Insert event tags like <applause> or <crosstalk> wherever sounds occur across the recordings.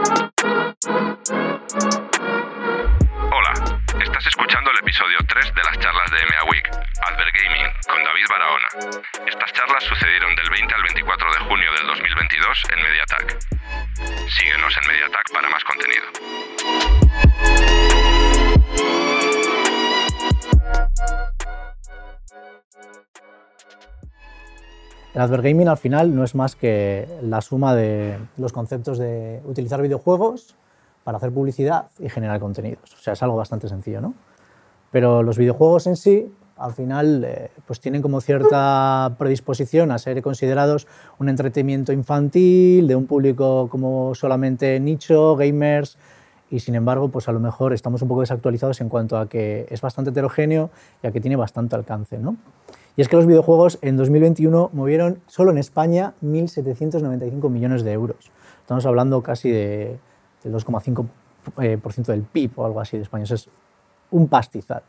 Hola, estás escuchando el episodio 3 de las charlas de EMEA Week, Adver Gaming, con David Barahona. Estas charlas sucedieron del 20 al 24 de junio del 2022 en Mediatac. Síguenos en Mediatac para más contenido. El advergaming al final no es más que la suma de los conceptos de utilizar videojuegos para hacer publicidad y generar contenidos. O sea, es algo bastante sencillo, ¿no? Pero los videojuegos en sí, al final, eh, pues tienen como cierta predisposición a ser considerados un entretenimiento infantil, de un público como solamente nicho, gamers, y sin embargo, pues a lo mejor estamos un poco desactualizados en cuanto a que es bastante heterogéneo y a que tiene bastante alcance, ¿no? Y es que los videojuegos en 2021 movieron solo en España 1.795 millones de euros. Estamos hablando casi de, del 2,5% eh, del PIB o algo así de España. Eso es un pastizal.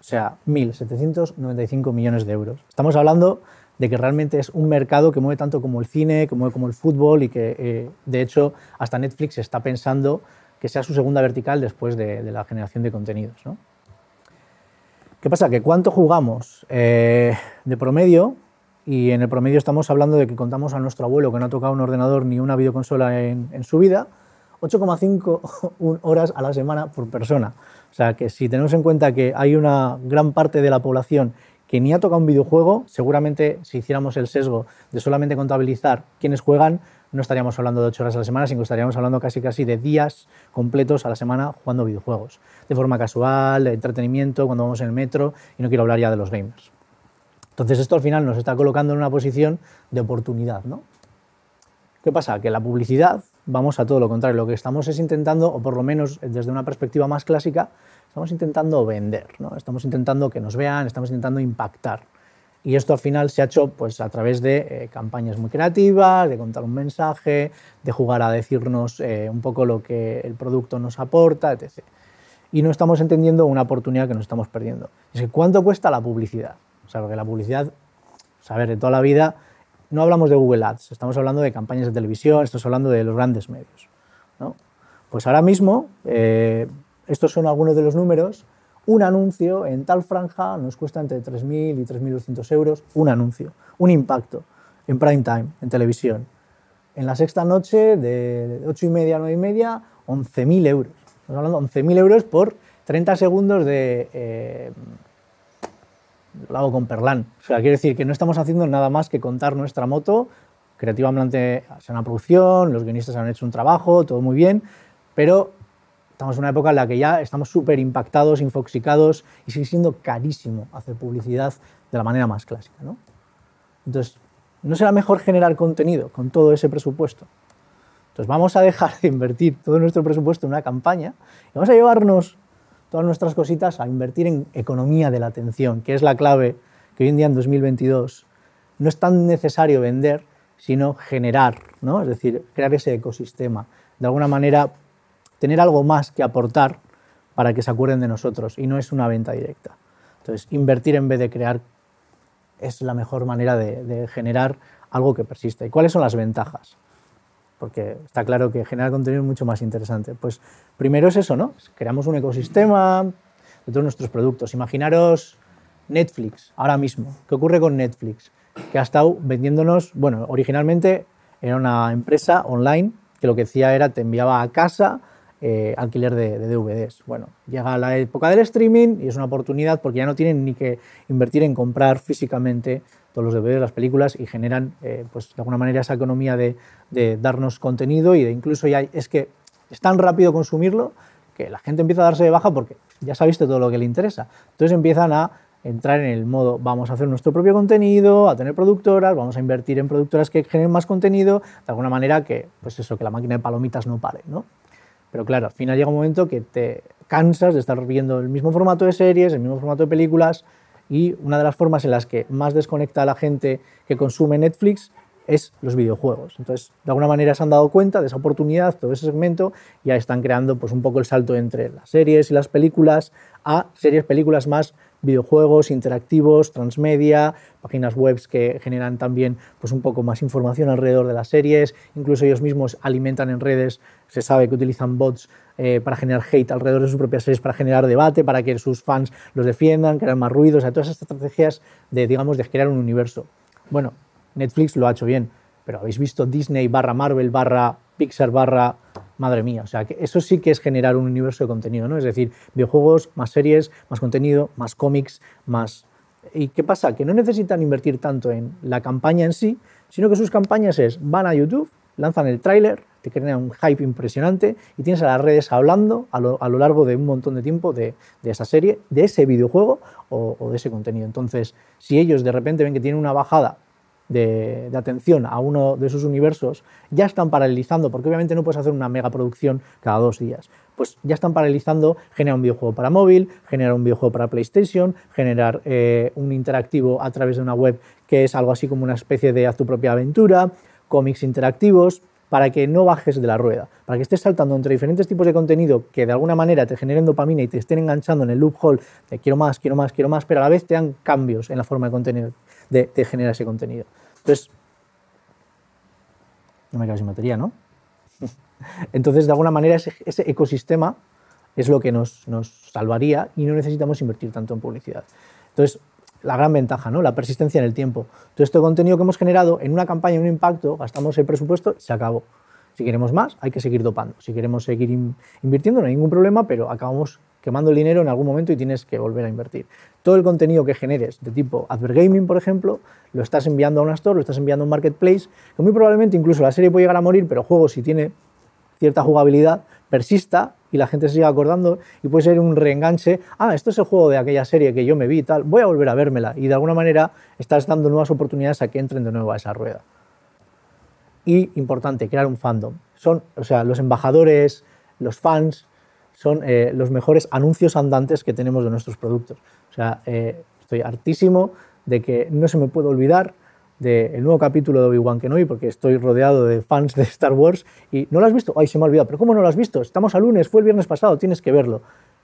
O sea, 1.795 millones de euros. Estamos hablando de que realmente es un mercado que mueve tanto como el cine, que mueve como el fútbol y que, eh, de hecho, hasta Netflix está pensando que sea su segunda vertical después de, de la generación de contenidos. ¿no? ¿Qué pasa? Que cuánto jugamos eh, de promedio, y en el promedio estamos hablando de que contamos a nuestro abuelo que no ha tocado un ordenador ni una videoconsola en, en su vida, 8,5 <laughs> horas a la semana por persona. O sea que si tenemos en cuenta que hay una gran parte de la población que ni ha tocado un videojuego, seguramente si hiciéramos el sesgo de solamente contabilizar quiénes juegan, no estaríamos hablando de ocho horas a la semana, sino que estaríamos hablando casi casi de días completos a la semana jugando videojuegos, de forma casual, de entretenimiento, cuando vamos en el metro, y no quiero hablar ya de los gamers. Entonces esto al final nos está colocando en una posición de oportunidad, ¿no? ¿Qué pasa? Que la publicidad, vamos a todo lo contrario, lo que estamos es intentando, o por lo menos desde una perspectiva más clásica, estamos intentando vender, ¿no? estamos intentando que nos vean, estamos intentando impactar. Y esto al final se ha hecho pues, a través de eh, campañas muy creativas, de contar un mensaje, de jugar a decirnos eh, un poco lo que el producto nos aporta, etc. Y no estamos entendiendo una oportunidad que nos estamos perdiendo. Es que ¿cuánto cuesta la publicidad? O sea, porque la publicidad, a ver, de toda la vida, no hablamos de Google Ads, estamos hablando de campañas de televisión, estamos hablando de los grandes medios. ¿no? Pues ahora mismo, eh, estos son algunos de los números, un anuncio en tal franja nos cuesta entre 3.000 y 3.200 euros, un anuncio, un impacto en prime time, en televisión. En la sexta noche, de 8 y media a 9 y media, 11.000 euros. Estamos hablando de 11.000 euros por 30 segundos de... Eh, lo hago con Perlán. O sea, quiero decir que no estamos haciendo nada más que contar nuestra moto. Creativamente es una producción, los guionistas han hecho un trabajo, todo muy bien, pero Estamos en una época en la que ya estamos súper impactados, infoxicados y sigue siendo carísimo hacer publicidad de la manera más clásica. ¿no? Entonces, ¿no será mejor generar contenido con todo ese presupuesto? Entonces, vamos a dejar de invertir todo nuestro presupuesto en una campaña y vamos a llevarnos todas nuestras cositas a invertir en economía de la atención, que es la clave que hoy en día en 2022 no es tan necesario vender, sino generar, ¿no? es decir, crear ese ecosistema. De alguna manera tener algo más que aportar para que se acuerden de nosotros y no es una venta directa. Entonces, invertir en vez de crear es la mejor manera de, generar algo que persista. ¿Y cuáles son las ventajas? Porque está claro que generar contenido es mucho más interesante. Pues primero es eso, ¿no? Creamos un ecosistema de todos nuestros productos. Imaginaros Netflix ahora mismo. ¿Qué ocurre con Netflix? Que ha estado vendiéndonos, bueno, originalmente era una empresa online que lo que hacía era te enviaba a casa eh, alquiler de, DVDs. Bueno, llega la época del streaming y es una oportunidad porque ya no tienen ni que invertir en comprar físicamente todos los DVDs, las películas y generan, eh, pues de alguna manera, esa economía de, darnos contenido y de incluso es que es tan rápido consumirlo que la gente empieza a darse de baja porque ya se ha visto todo lo que le interesa. Entonces empiezan a entrar en el modo, vamos a hacer nuestro propio contenido, a tener productoras, vamos a invertir en productoras que generen más contenido, de alguna manera que, pues eso, que la máquina de palomitas no pare, ¿no? Pero claro, al final llega un momento que te cansas de estar viendo el mismo formato de series, el mismo formato de películas y una de las formas en las que más desconecta a la gente que consume Netflix es los videojuegos. Entonces, de alguna manera se han dado cuenta de esa oportunidad, todo ese segmento, y ya están creando pues, un poco el salto entre las series y las películas a series, películas más videojuegos interactivos, transmedia, páginas web que generan también pues, un poco más información alrededor de las series, incluso ellos mismos alimentan en redes, se sabe que utilizan bots eh, para generar hate alrededor de sus propias series, para generar debate, para que sus fans los defiendan, crear más ruido, o sea, todas estas estrategias de, digamos, de crear un universo. Bueno, Netflix lo ha hecho bien, pero habéis visto Disney barra Marvel barra Pixar barra madre mía. O sea, que eso sí que es generar un universo de contenido, ¿no? Es decir, videojuegos, más series, más contenido, más cómics, más... ¿Y qué pasa? Que no necesitan invertir tanto en la campaña en sí, sino que sus campañas es, van a YouTube, lanzan el tráiler, te crean un hype impresionante y tienes a las redes hablando a lo, largo de un montón de tiempo de, esa serie, de ese videojuego o, o de ese contenido. Entonces, si ellos de repente ven que tienen una bajada de, atención a uno de esos universos, ya están paralizando, porque obviamente no puedes hacer una megaproducción cada dos días. Pues ya están paralizando generar un videojuego para móvil, generar un videojuego para PlayStation, generar eh, un interactivo a través de una web que es algo así como una especie de haz tu propia aventura, cómics interactivos, para que no bajes de la rueda, para que estés saltando entre diferentes tipos de contenido que de alguna manera te generen dopamina y te estén enganchando en el loophole de quiero más, quiero más, quiero más, pero a la vez te dan cambios en la forma de contenido de, generar ese contenido. Entonces, no me quedo sin batería, ¿no? <laughs> Entonces, de alguna manera, ese, ecosistema es lo que nos, salvaría y no necesitamos invertir tanto en publicidad. Entonces, la gran ventaja, ¿no? La persistencia en el tiempo. Todo este contenido que hemos generado en una campaña, un impacto, gastamos el presupuesto y se acabó. Si queremos más, hay que seguir dopando. Si queremos seguir invirtiendo, no hay ningún problema, pero acabamos quemando el dinero en algún momento y tienes que volver a invertir. Todo el contenido que generes de tipo Advergaming, por ejemplo, lo estás enviando a una store, lo estás enviando a un marketplace, que muy probablemente incluso la serie puede llegar a morir, pero el juego si tiene cierta jugabilidad persista y la gente se siga acordando y puede ser un reenganche, ah, esto es el juego de aquella serie que yo me vi y tal, voy a volver a vérmela y de alguna manera estás dando nuevas oportunidades a que entren de nuevo a esa rueda. Y importante, crear un fandom. Son, o sea, los embajadores, los fans, son eh, los mejores anuncios andantes que tenemos de nuestros productos. O sea, eh, estoy hartísimo de que no se me puede olvidar del nuevo capítulo de Obi-Wan Kenobi porque estoy rodeado de fans de Star Wars y ¿no lo has visto? Ay, se me ha olvidado. ¿Pero cómo no lo has visto? Estamos a lunes, fue el viernes pasado, tienes que verlo.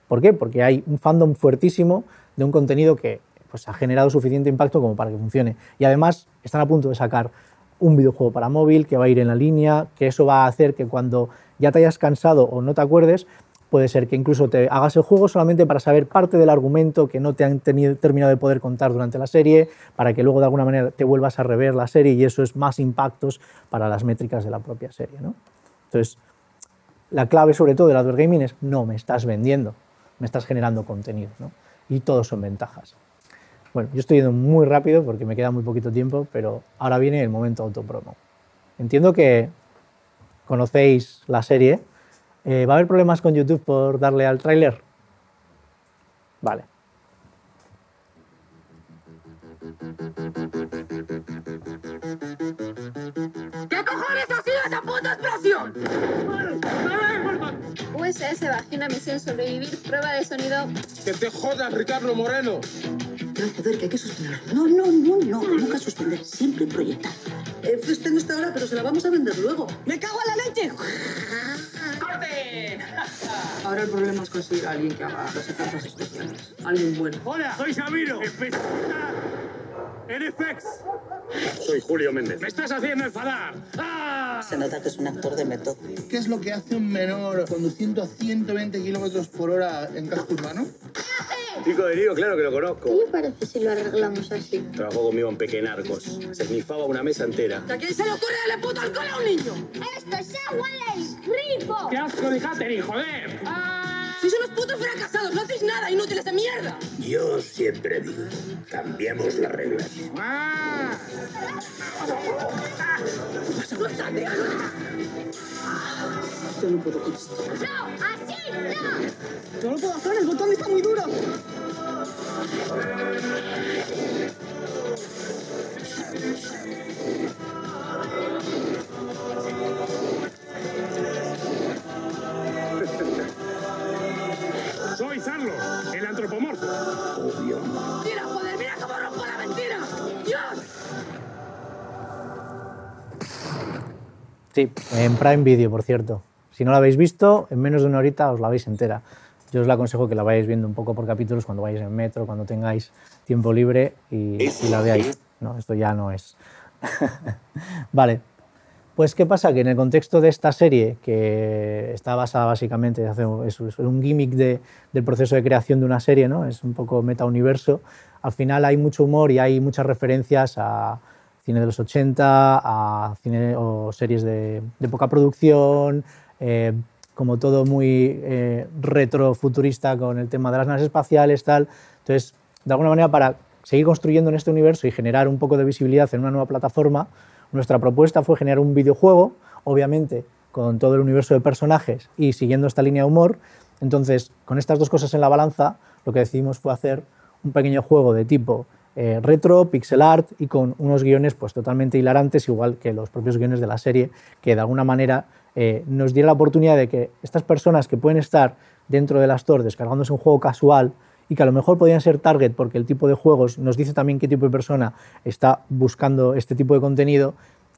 ¿Por qué? Porque hay un fandom fuertísimo de un contenido que pues, ha generado suficiente impacto como para que funcione. Y además están a punto de sacar un videojuego para móvil que va a ir en la línea, que eso va a hacer que cuando ya te hayas cansado o no te acuerdes, Puede ser que incluso te hagas el juego solamente para saber parte del argumento que no te han terminado de poder contar durante la serie, para que luego de alguna manera te vuelvas a rever la serie y eso es más impactos para las métricas de la propia serie. Entonces, la clave sobre todo del advert gaming es no me estás vendiendo, me estás generando contenido. Y todos son ventajas. Bueno, yo estoy yendo muy rápido porque me queda muy poquito tiempo, pero ahora viene el momento autopromo. Entiendo que conocéis la serie, eh, ¿Va a haber problemas con YouTube por darle al tráiler? Vale. ¿Qué cojones ha sido esa puta explosión? USS Vagina Misión Sobrevivir, prueba de sonido. ¡Que te jodas, Ricardo Moreno! No, joder, que hay que suspender. No, no, no, no, nunca suspender, siempre proyectar. Eh, tengo esta hora, pero se la vamos a vender luego. ¡Me cago en la leche! Ahora el problema es conseguir a alguien que haga los efectos especiales. Alguien bueno. Hola, soy Sabino. Especialista en FX. Soy Julio Méndez. ¡Me estás haciendo enfadar! ¡Ah! Se nota que es un actor de método. ¿Qué es lo que hace un menor conduciendo a 120 kilómetros por hora en casco urbano? Pico de Lío, claro que lo conozco. ¿Qué le parece si lo arreglamos así? Trabajó conmigo en Pequenarcos. Se esnifaba una mesa entera. ¿A quién se le ocurre darle puto alcohol a un niño? ¡Esto es agua del grifo! ¡Qué asco de Katherine, joder! Ah. Si son los putos fracasados, no hacéis nada, inútiles de mierda. Yo siempre digo, cambiemos las reglas. ¡Ah! Yo no puedo con esto. ¡No! ¡Así! ¡No! No lo puedo hacer, el botón está muy duro. Soy Zarlo, el antropomorfo. Obvio. ¡Mira, joder, mira cómo rompo la mentira! ¡Dios! Sí, en Prime Video, por cierto. Si no la habéis visto, en menos de una horita os la veis entera. Yo os la aconsejo que la vayáis viendo un poco por capítulos cuando vayáis en metro, cuando tengáis tiempo libre y, y la veáis. No, esto ya no es. <laughs> vale. Pues, ¿qué pasa? Que en el contexto de esta serie, que está basada básicamente, es, es un gimmick de- del proceso de creación de una serie, ¿no? es un poco meta-universo, al final hay mucho humor y hay muchas referencias a cine de los 80, a cine o series de, de poca producción, eh, como todo muy eh, retrofuturista con el tema de las naves espaciales, tal. Entonces, de alguna manera, para seguir construyendo en este universo y generar un poco de visibilidad en una nueva plataforma, nuestra propuesta fue generar un videojuego, obviamente con todo el universo de personajes y siguiendo esta línea de humor. Entonces, con estas dos cosas en la balanza, lo que decidimos fue hacer un pequeño juego de tipo eh, retro, pixel art y con unos guiones pues, totalmente hilarantes, igual que los propios guiones de la serie, que de alguna manera eh, nos diera la oportunidad de que estas personas que pueden estar dentro de la Store descargándose un juego casual y que a lo mejor podían ser target porque el tipo de juegos nos dice también qué tipo de persona está buscando este tipo de contenido,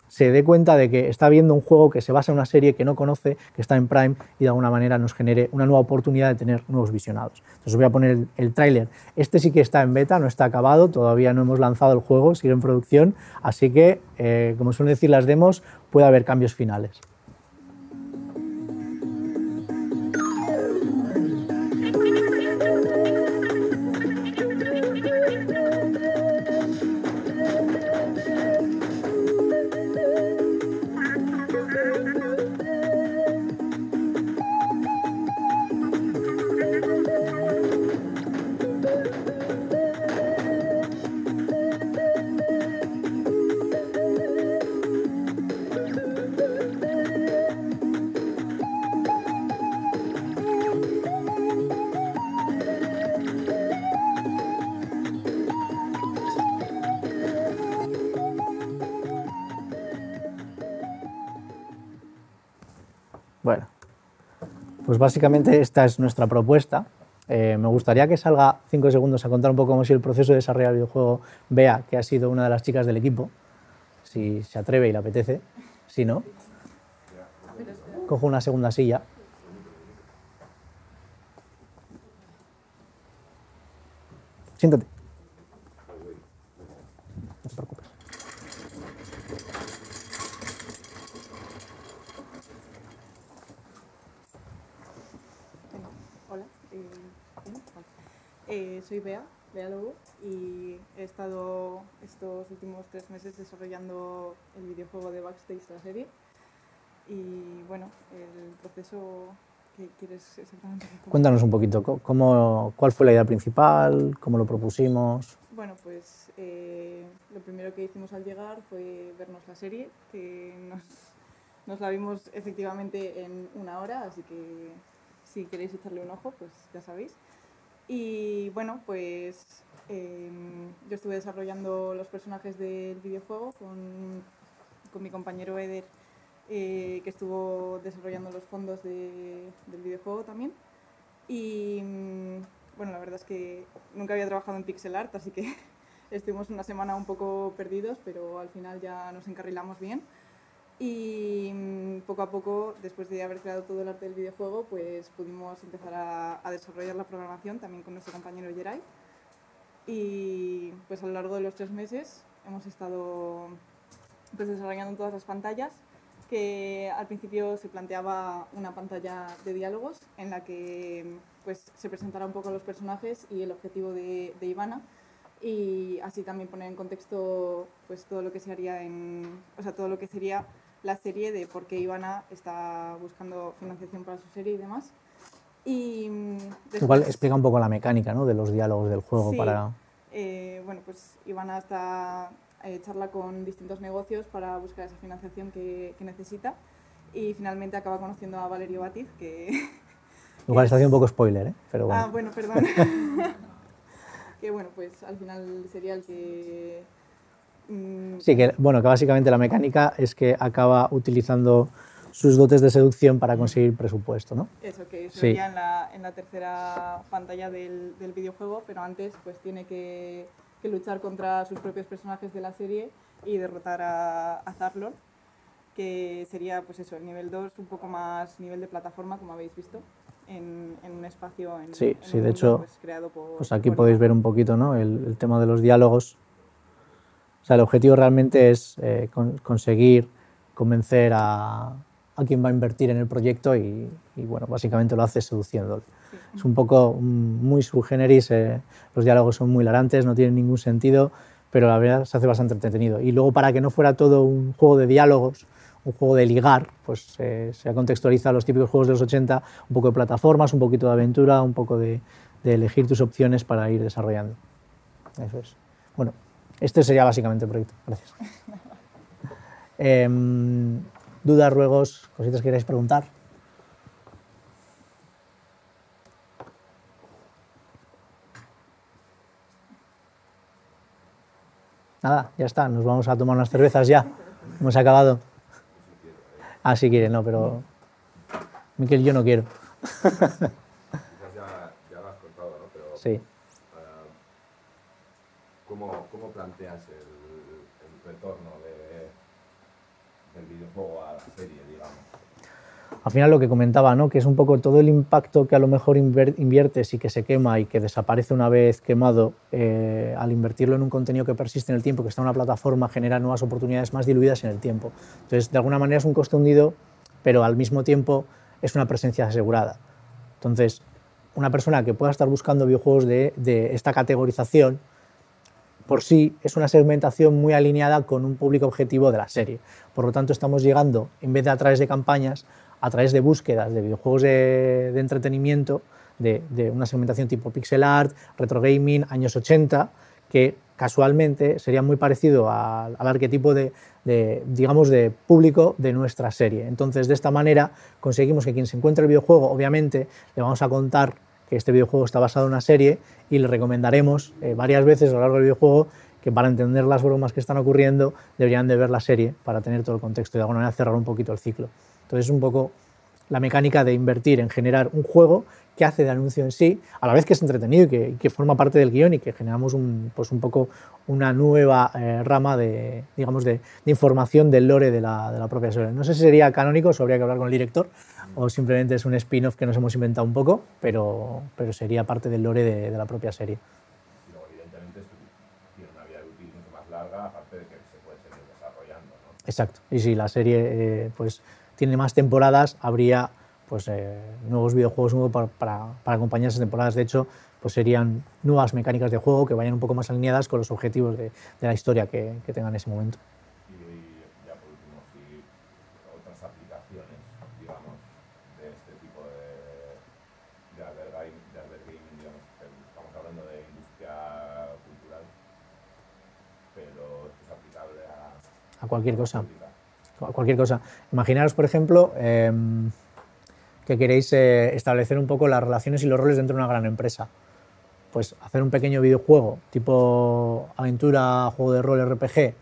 se dé cuenta de que está viendo un juego que se basa en una serie que no conoce, que está en Prime y de alguna manera nos genere una nueva oportunidad de tener nuevos visionados. Entonces voy a poner el, el tráiler. Este sí que está en beta, no está acabado, todavía no hemos lanzado el juego, sigue en producción, así que, eh, como suelen decir las demos, puede haber cambios finales. Pues básicamente esta es nuestra propuesta. Eh, me gustaría que salga cinco segundos a contar un poco cómo ha sido el proceso de desarrollar el videojuego Bea, que ha sido una de las chicas del equipo, si se atreve y le apetece. Si no, cojo una segunda silla. Siéntate. No te preocupes. Hola, eh, ¿cómo? Vale. Eh, soy Bea, Bea Lobo, y he estado estos últimos tres meses desarrollando el videojuego de Backstage, la serie. Y bueno, el proceso que quieres exactamente. Cuéntanos un poquito, cómo, ¿cuál fue la idea principal? ¿Cómo lo propusimos? Bueno, pues eh, lo primero que hicimos al llegar fue vernos la serie, que nos, nos la vimos efectivamente en una hora, así que si queréis echarle un ojo, pues ya sabéis. Y bueno, pues eh, yo estuve desarrollando los personajes del videojuego con, con mi compañero Eder, eh, que estuvo desarrollando los fondos de- del videojuego también. Y mm, bueno, la verdad es que nunca había trabajado en pixel art, así que <laughs> estuvimos una semana un poco perdidos, pero al final ya nos encarrilamos bien. Y mm, poco a poco, después de haber creado todo el arte del videojuego, pues pudimos empezar a, a desarrollar la programación también con nuestro compañero Jerai. Y pues a lo largo de los tres meses hemos estado pues, desarrollando todas las pantallas, que al principio se planteaba una pantalla de diálogos en la que pues, se presentara un poco los personajes y el objetivo de, de Ivana y así también poner en contexto pues todo lo que se haría en o sea todo lo que sería la serie de por qué Ivana está buscando financiación para su serie y demás y mm, Igual después- explica un poco la mecánica ¿no? de los diálogos del juego Sí. para... eh, bueno, pues Ivana está eh, charla con distintos negocios para buscar esa financiación que, que necesita y finalmente acaba conociendo a Valerio Batiz, que... <laughs> Igual es- está haciendo un poco spoiler, ¿eh? pero bueno. Ah, bueno, perdón. <laughs> <laughs> que bueno, pues al final sería el que... mm, Sí, que, bueno, que básicamente la mecánica es que acaba utilizando sus dotes de seducción para conseguir presupuesto, ¿no? Eso, que se Sí. en la, en la tercera pantalla del, del videojuego, pero antes pues tiene que, que luchar contra sus propios personajes de la serie y derrotar a, a que sería pues eso, el nivel 2 un poco más nivel de plataforma, como habéis visto, en, en un espacio en, Sí, en sí, un de mundo, hecho, pues, creado por... Pues aquí por podéis ver un poquito ¿no? el, el tema de los diálogos. Sea, el objetivo realmente es eh, con- conseguir convencer a, a quien va a invertir en el proyecto y, y, bueno, básicamente lo hace seduciéndole. Es un poco mm, muy subgeneris, eh, los diálogos son muy hilarantes, no tienen ningún sentido, pero la verdad se hace bastante entretenido. Y luego para que no fuera todo un juego de diálogos, un juego de ligar, pues eh, se contextualiza los típicos juegos de los 80, un poco de plataformas, un poquito de aventura, un poco de, de elegir tus opciones para ir desarrollando. Eso es. Bueno, este sería básicamente el proyecto. Gracias. <laughs> Em, dudas, ruegos, cositas que queráis preguntar. Nada, ya está, nos vamos a tomar unas cervezas ya. Hemos acabado. Ah, si quiere, no, pero. Miquel, yo no quiero. Quizás ya, ya lo has contado, ¿no? Pero Sí. ah, ¿cómo, ¿cómo planteas el, retorno de, del videojuego a la serie, al final lo que comentaba, ¿no? que es un poco todo el impacto que a lo mejor inviertes y que se quema y que desaparece una vez quemado, eh, al invertirlo en un contenido que persiste en el tiempo, que está en una plataforma, genera nuevas oportunidades más diluidas en el tiempo. Entonces, de alguna manera es un coste hundido, pero al mismo tiempo es una presencia asegurada. Entonces, una persona que pueda estar buscando videojuegos de, de esta categorización, por sí es una segmentación muy alineada con un público objetivo de la serie. Por lo tanto, estamos llegando, en vez de a través de campañas, a través de búsquedas de videojuegos de, entretenimiento, de, una segmentación tipo pixel art, retro gaming, años 80, que casualmente sería muy parecido al, arquetipo de, de, digamos, de público de nuestra serie. Entonces, de esta manera conseguimos que quien se encuentre el videojuego, obviamente, le vamos a contar que este videojuego está basado en una serie y le recomendaremos eh, varias veces a lo largo del videojuego que para entender las bromas que están ocurriendo deberían de ver la serie para tener todo el contexto y de alguna manera cerrar un poquito el ciclo. Entonces es un poco la mecánica de invertir en generar un juego que hace de anuncio en sí, a la vez que es entretenido y que, y que forma parte del guion y que generamos un, pues un poco una nueva eh, rama de, digamos, de, de información del lore de la, de la propia serie. No sé si sería canónico, eso habría que hablar con el director, o simplemente es un spin-off que nos hemos inventado un poco, pero, pero sería parte del lore de, de la propia serie. Exacto. Y si la serie eh, pues, tiene más temporadas, habría pues, eh, nuevos videojuegos nuevos para, para, para acompañar esas temporadas. De hecho, pues serían nuevas mecánicas de juego que vayan un poco más alineadas con los objetivos de, de la historia que, que tengan en ese momento. Y ya por último, si otras aplicaciones, digamos, de este tipo de, de albergame, de albergaming, digamos, que estamos hablando de industria cultural, pero esto es aplicable a cualquier cosa. a cualquier cosa. Imaginaros, por ejemplo, eh, que queréis eh, establecer un poco las relaciones y los roles dentro de una gran empresa. Pues hacer un pequeño videojuego tipo aventura, juego de rol, RPG,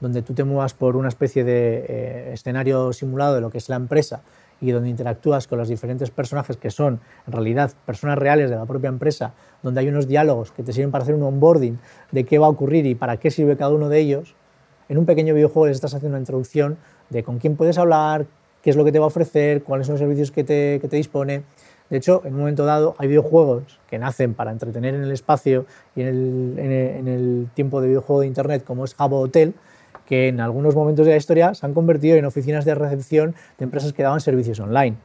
donde tú te muevas por una especie de eh, escenario simulado de lo que es la empresa y donde interactúas con los diferentes personajes que son en realidad personas reales de la propia empresa, donde hay unos diálogos que te sirven para hacer un onboarding de qué va a ocurrir y para qué sirve cada uno de ellos, en un pequeño videojuego les estás haciendo una introducción de con quién puedes hablar, qué es lo que te va a ofrecer, cuáles son los servicios que te, que te dispone. De hecho, en un momento dado hay videojuegos que nacen para entretener en el espacio y en el, en el- en el tiempo de videojuego de Internet, como es Habbo Hotel, que en algunos momentos de la historia se han convertido en oficinas de recepción de empresas que daban servicios online,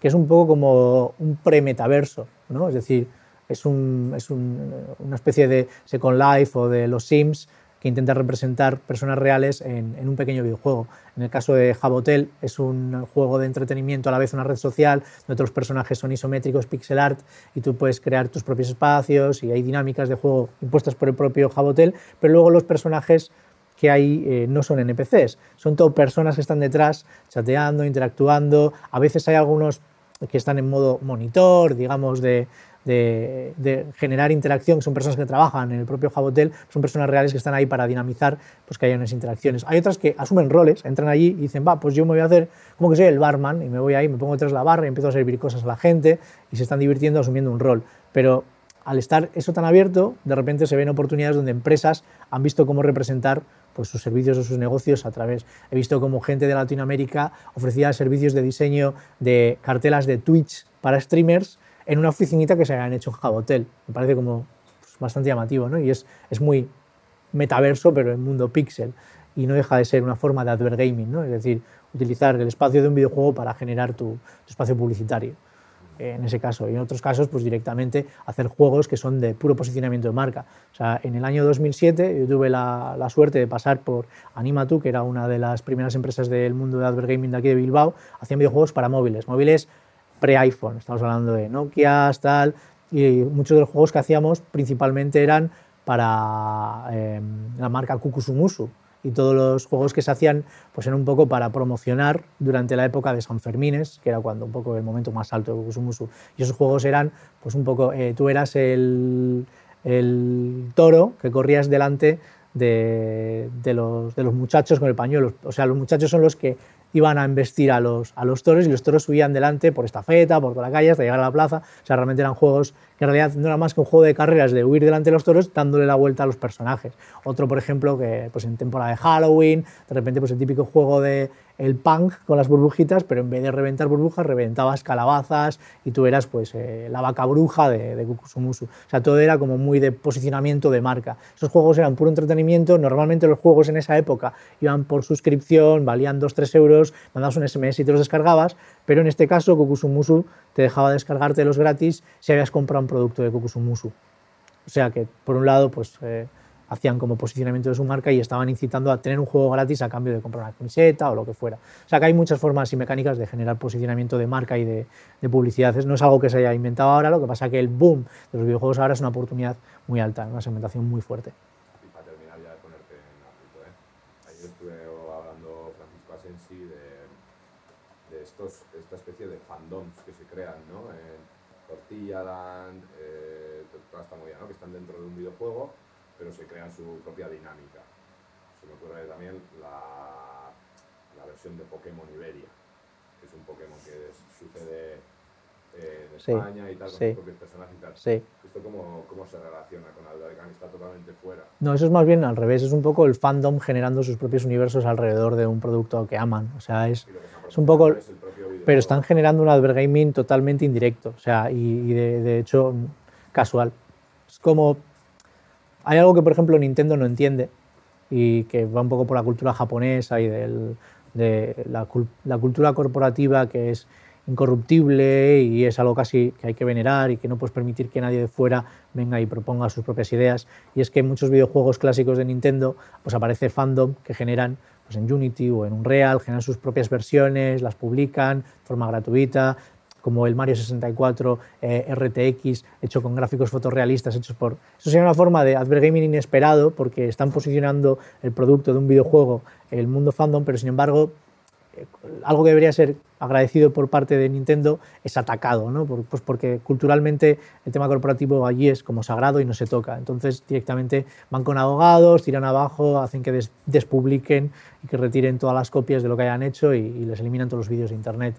que es un poco como un pre-metaverso, ¿no? Es decir, es, un- es un- una especie de Second Life o de los Sims que intenta representar personas reales en, un pequeño videojuego. En el caso de Jabotel es un juego de entretenimiento a la vez una red social, donde los personajes son isométricos, pixel art, y tú puedes crear tus propios espacios y hay dinámicas de juego impuestas por el propio Jabotel, pero luego los personajes que hay eh, no son NPCs, son todo personas que están detrás chateando, interactuando, a veces hay algunos que están en modo monitor, digamos, de, de- generar interacción, que son personas que trabajan en el propio Jabotel, son personas reales que están ahí para dinamizar pues, que haya unas interacciones. Hay otras que asumen roles, entran allí y dicen, va, pues yo me voy a hacer como que soy el barman y me voy ahí, me pongo detrás de la barra y empiezo a servir cosas a la gente y se están divirtiendo asumiendo un rol. Pero al estar eso tan abierto, de repente se ven oportunidades donde empresas han visto cómo representar pues, sus servicios o sus negocios a través. He visto como gente de Latinoamérica ofrecía servicios de diseño de cartelas de Twitch para streamers en una oficinita que se habían hecho en Jabotel. Me parece como pues, bastante llamativo, ¿no? Y es, es muy metaverso, pero en mundo pixel. Y no deja de ser una forma de advergaming, ¿no? Es decir, utilizar el espacio de un videojuego para generar tu, tu espacio publicitario en ese caso. Y en otros casos, pues directamente hacer juegos que son de puro posicionamiento de marca. O sea, en el año 2007 yo tuve la, la suerte de pasar por Animatu, que era una de las primeras empresas del mundo de advergaming de aquí de Bilbao, hacían videojuegos para móviles, móviles pre-iPhone, estamos hablando de Nokia, tal, y muchos de los juegos que hacíamos principalmente eran para eh, la marca Kukusumusu, y todos los juegos que se hacían pues eran un poco para promocionar durante la época de San Fermines, que era cuando un poco el momento más alto de Kusumusu. Y esos juegos eran pues un poco, eh, tú eras el, el, toro que corrías delante de, de, los, de los muchachos con el pañuelo. O sea, los muchachos son los que iban a embestir a los, a los toros y los toros subían delante por esta feta, por toda la calle hasta llegar a la plaza. O sea, realmente eran juegos que en realidad no era más que un juego de carreras de huir delante de los toros dándole la vuelta a los personajes. Otro, por ejemplo, que pues en temporada de Halloween, de repente pues el típico juego de el punk con las burbujitas, pero en vez de reventar burbujas, reventabas calabazas y tú eras pues eh, la vaca bruja de, de. O sea, todo era como muy de posicionamiento de marca. Esos juegos eran puro entretenimiento. Normalmente los juegos en esa época iban por suscripción, valían 2-3 euros, mandabas un SMS y te los descargabas, pero en este caso Kukusumusu te dejaba descargarte los gratis si habías comprado un producto de Kukusumusu. O sea que, por un lado, pues... Eh, hacían como posicionamiento de su marca y estaban incitando a tener un juego gratis a cambio de comprar una camiseta o lo que fuera. O sea que hay muchas formas y mecánicas de generar posicionamiento de marca y de, de publicidad. No es algo que se haya inventado ahora, lo que pasa es que el boom de los videojuegos ahora es una oportunidad muy alta, una segmentación muy fuerte. Y para terminar ya ponerte en ¿eh? ayer estuve hablando Francisco Asensi de, esta especie de fandoms que se crean, ¿no? En Tortilla eh, toda esta movida. Que están dentro de un videojuego pero se crean su propia dinámica. Se me ocurre también la, la versión de Pokémon Iberia, que es un Pokémon que sucede eh, en Sí, España y tal, con sí. sus propios personajes y tal. Sí. ¿Esto cómo, cómo se relaciona con Albergan? Está totalmente fuera. No, eso es más bien al revés, es un poco el fandom generando sus propios universos alrededor de un producto que aman. O sea, es, es un poco... es. Pero están generando un advergaming totalmente indirecto, o sea, y, y de, de hecho casual. Es como... Hay algo que, por ejemplo, Nintendo no entiende y que va un poco por la cultura japonesa y de la cultura corporativa que es incorruptible y es algo casi que hay que venerar y que no puedes permitir que nadie de fuera venga y proponga sus propias ideas. Y es que en muchos videojuegos clásicos de Nintendo pues aparece fandom que generan pues en Unity o en Unreal, generan sus propias versiones, las publican de forma gratuita, como el Mario 64 eh, RTX, hecho con gráficos fotorrealistas hechos por... Eso sería una forma de advergaming inesperado, porque están posicionando el producto de un videojuego el mundo fandom, pero sin embargo, eh, algo que debería ser agradecido por parte de Nintendo es atacado, ¿no? Por- pues porque culturalmente el tema corporativo allí es como sagrado y no se toca. Entonces directamente van con abogados, tiran abajo, hacen que des- despubliquen y que retiren todas las copias de lo que hayan hecho y, y les eliminan todos los vídeos de Internet.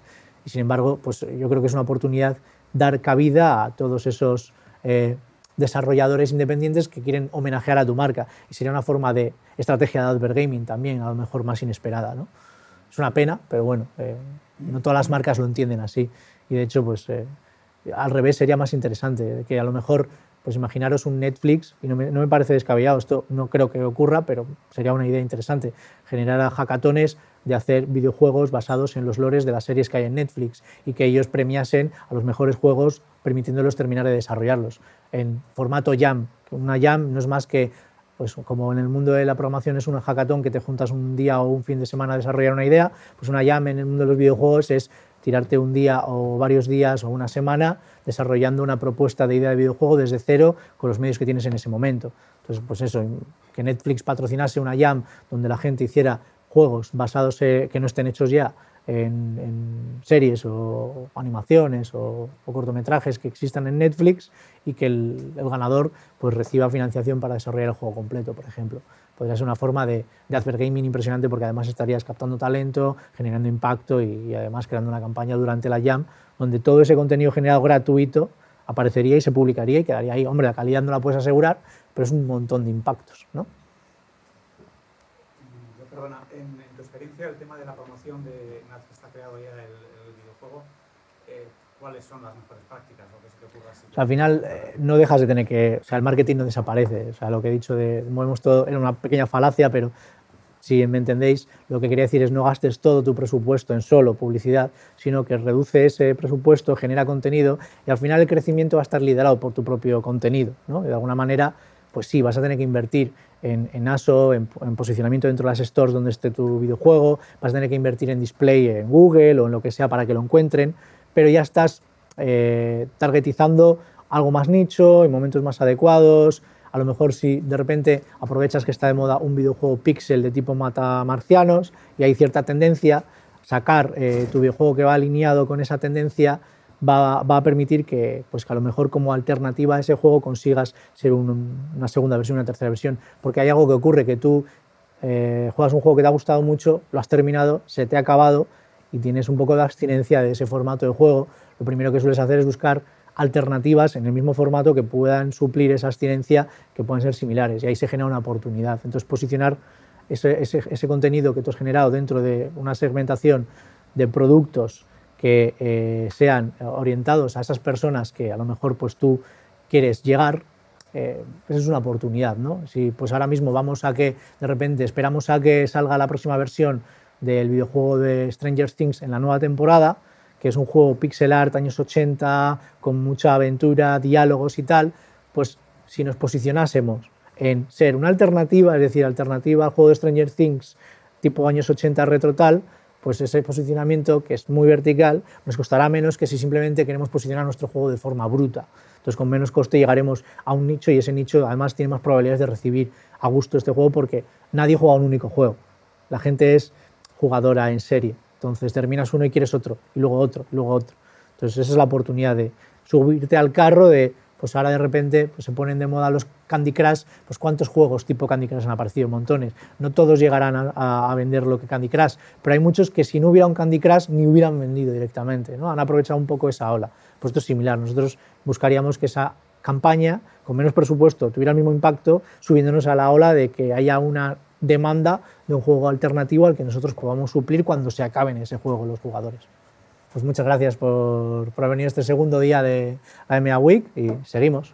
Y sin embargo, pues yo creo que es una oportunidad dar cabida a todos esos eh, desarrolladores independientes que quieren homenajear a tu marca. Y sería una forma de estrategia de advergaming también, a lo mejor más inesperada, ¿no? Es una pena, pero bueno, eh, no todas las marcas lo entienden así. Y de hecho, pues eh, al revés sería más interesante, que a lo mejor, pues imaginaros un Netflix, y no me, no me parece descabellado, esto no creo que ocurra, pero sería una idea interesante, generar hackatones de hacer videojuegos basados en los lores de las series que hay en Netflix y que ellos premiasen a los mejores juegos permitiéndolos terminar de desarrollarlos en formato jam. Una jam no es más que pues como en el mundo de la programación es un hackathon que te juntas un día o un fin de semana a desarrollar una idea, pues una jam en el mundo de los videojuegos es tirarte un día o varios días o una semana desarrollando una propuesta de idea de videojuego desde cero con los medios que tienes en ese momento. Entonces, pues eso, que Netflix patrocinase una jam donde la gente hiciera juegos basados eh, que no estén hechos ya en, en series o, animaciones o, o cortometrajes que existan en Netflix y que el, el ganador pues reciba financiación para desarrollar el juego completo, por ejemplo. Podría ser una forma de, de hacer gaming impresionante porque además estarías captando talento, generando impacto y, y además creando una campaña durante la Jam donde todo ese contenido generado gratuito aparecería y se publicaría y quedaría ahí. Hombre, la calidad no la puedes asegurar, pero es un montón de impactos, ¿no? Cuáles son las mejores prácticas o qué se te ocurra así. O sea, al final eh, no dejas de tener que, o sea, el marketing no desaparece. O sea, lo que he dicho de movemos todo era una pequeña falacia, pero si me entendéis, lo que quería decir es no gastes todo tu presupuesto en solo publicidad, sino que reduce ese presupuesto, genera contenido y al final el crecimiento va a estar liderado por tu propio contenido. de alguna manera, pues sí, vas a tener que invertir en, en ASO, en, en posicionamiento dentro de las stores donde esté tu videojuego, vas a tener que invertir en display en Google o en lo que sea para que lo encuentren, pero ya estás eh, targetizando algo más nicho, en momentos más adecuados. A lo mejor si de repente aprovechas que está de moda un videojuego pixel de tipo mata marcianos y hay cierta tendencia, sacar eh, tu videojuego que va alineado con esa tendencia va, a permitir que, pues a lo mejor como alternativa a ese juego consigas ser un, una segunda versión, una tercera versión. Porque hay algo que ocurre, que tú eh, juegas un juego que te ha gustado mucho, lo has terminado, se te ha acabado y tienes un poco de abstinencia de ese formato de juego. Lo primero que sueles hacer es buscar alternativas en el mismo formato que puedan suplir esa abstinencia, que puedan ser similares, y ahí se genera una oportunidad. Entonces, posicionar ese, ese, ese contenido que tú has generado dentro de una segmentación de productos que eh, sean orientados a esas personas que a lo mejor pues, tú quieres llegar, eh, pues es una oportunidad. ¿no? Si pues ahora mismo vamos a que de repente esperamos a que salga la próxima versión del videojuego de Stranger Things en la nueva temporada, que es un juego pixel art años 80, con mucha aventura, diálogos y tal, pues si nos posicionásemos en ser una alternativa, es decir, alternativa al juego de Stranger Things tipo años 80 retro tal, pues ese posicionamiento que es muy vertical nos costará menos que si simplemente queremos posicionar nuestro juego de forma bruta. Entonces con menos coste llegaremos a un nicho y ese nicho además tiene más probabilidades de recibir a gusto este juego porque nadie juega un único juego. La gente es jugadora en serie. Entonces terminas uno y quieres otro, y luego otro, y luego otro. Entonces esa es la oportunidad de subirte al carro de, pues ahora de repente pues se ponen de moda los Candy Crush, pues cuántos juegos tipo Candy Crush han aparecido, montones. No todos llegarán a, a, vender lo que Candy Crush, pero hay muchos que si no hubiera un Candy Crush ni hubieran vendido directamente, ¿no? Han aprovechado un poco esa ola. Pues esto es similar, nosotros buscaríamos que esa campaña con menos presupuesto tuviera el mismo impacto, subiéndonos a la ola de que haya una demanda de un juego alternativo al que nosotros podamos suplir cuando se acaben ese juego los jugadores. Pues muchas gracias por, por haber venido este segundo día de AMA Week y seguimos.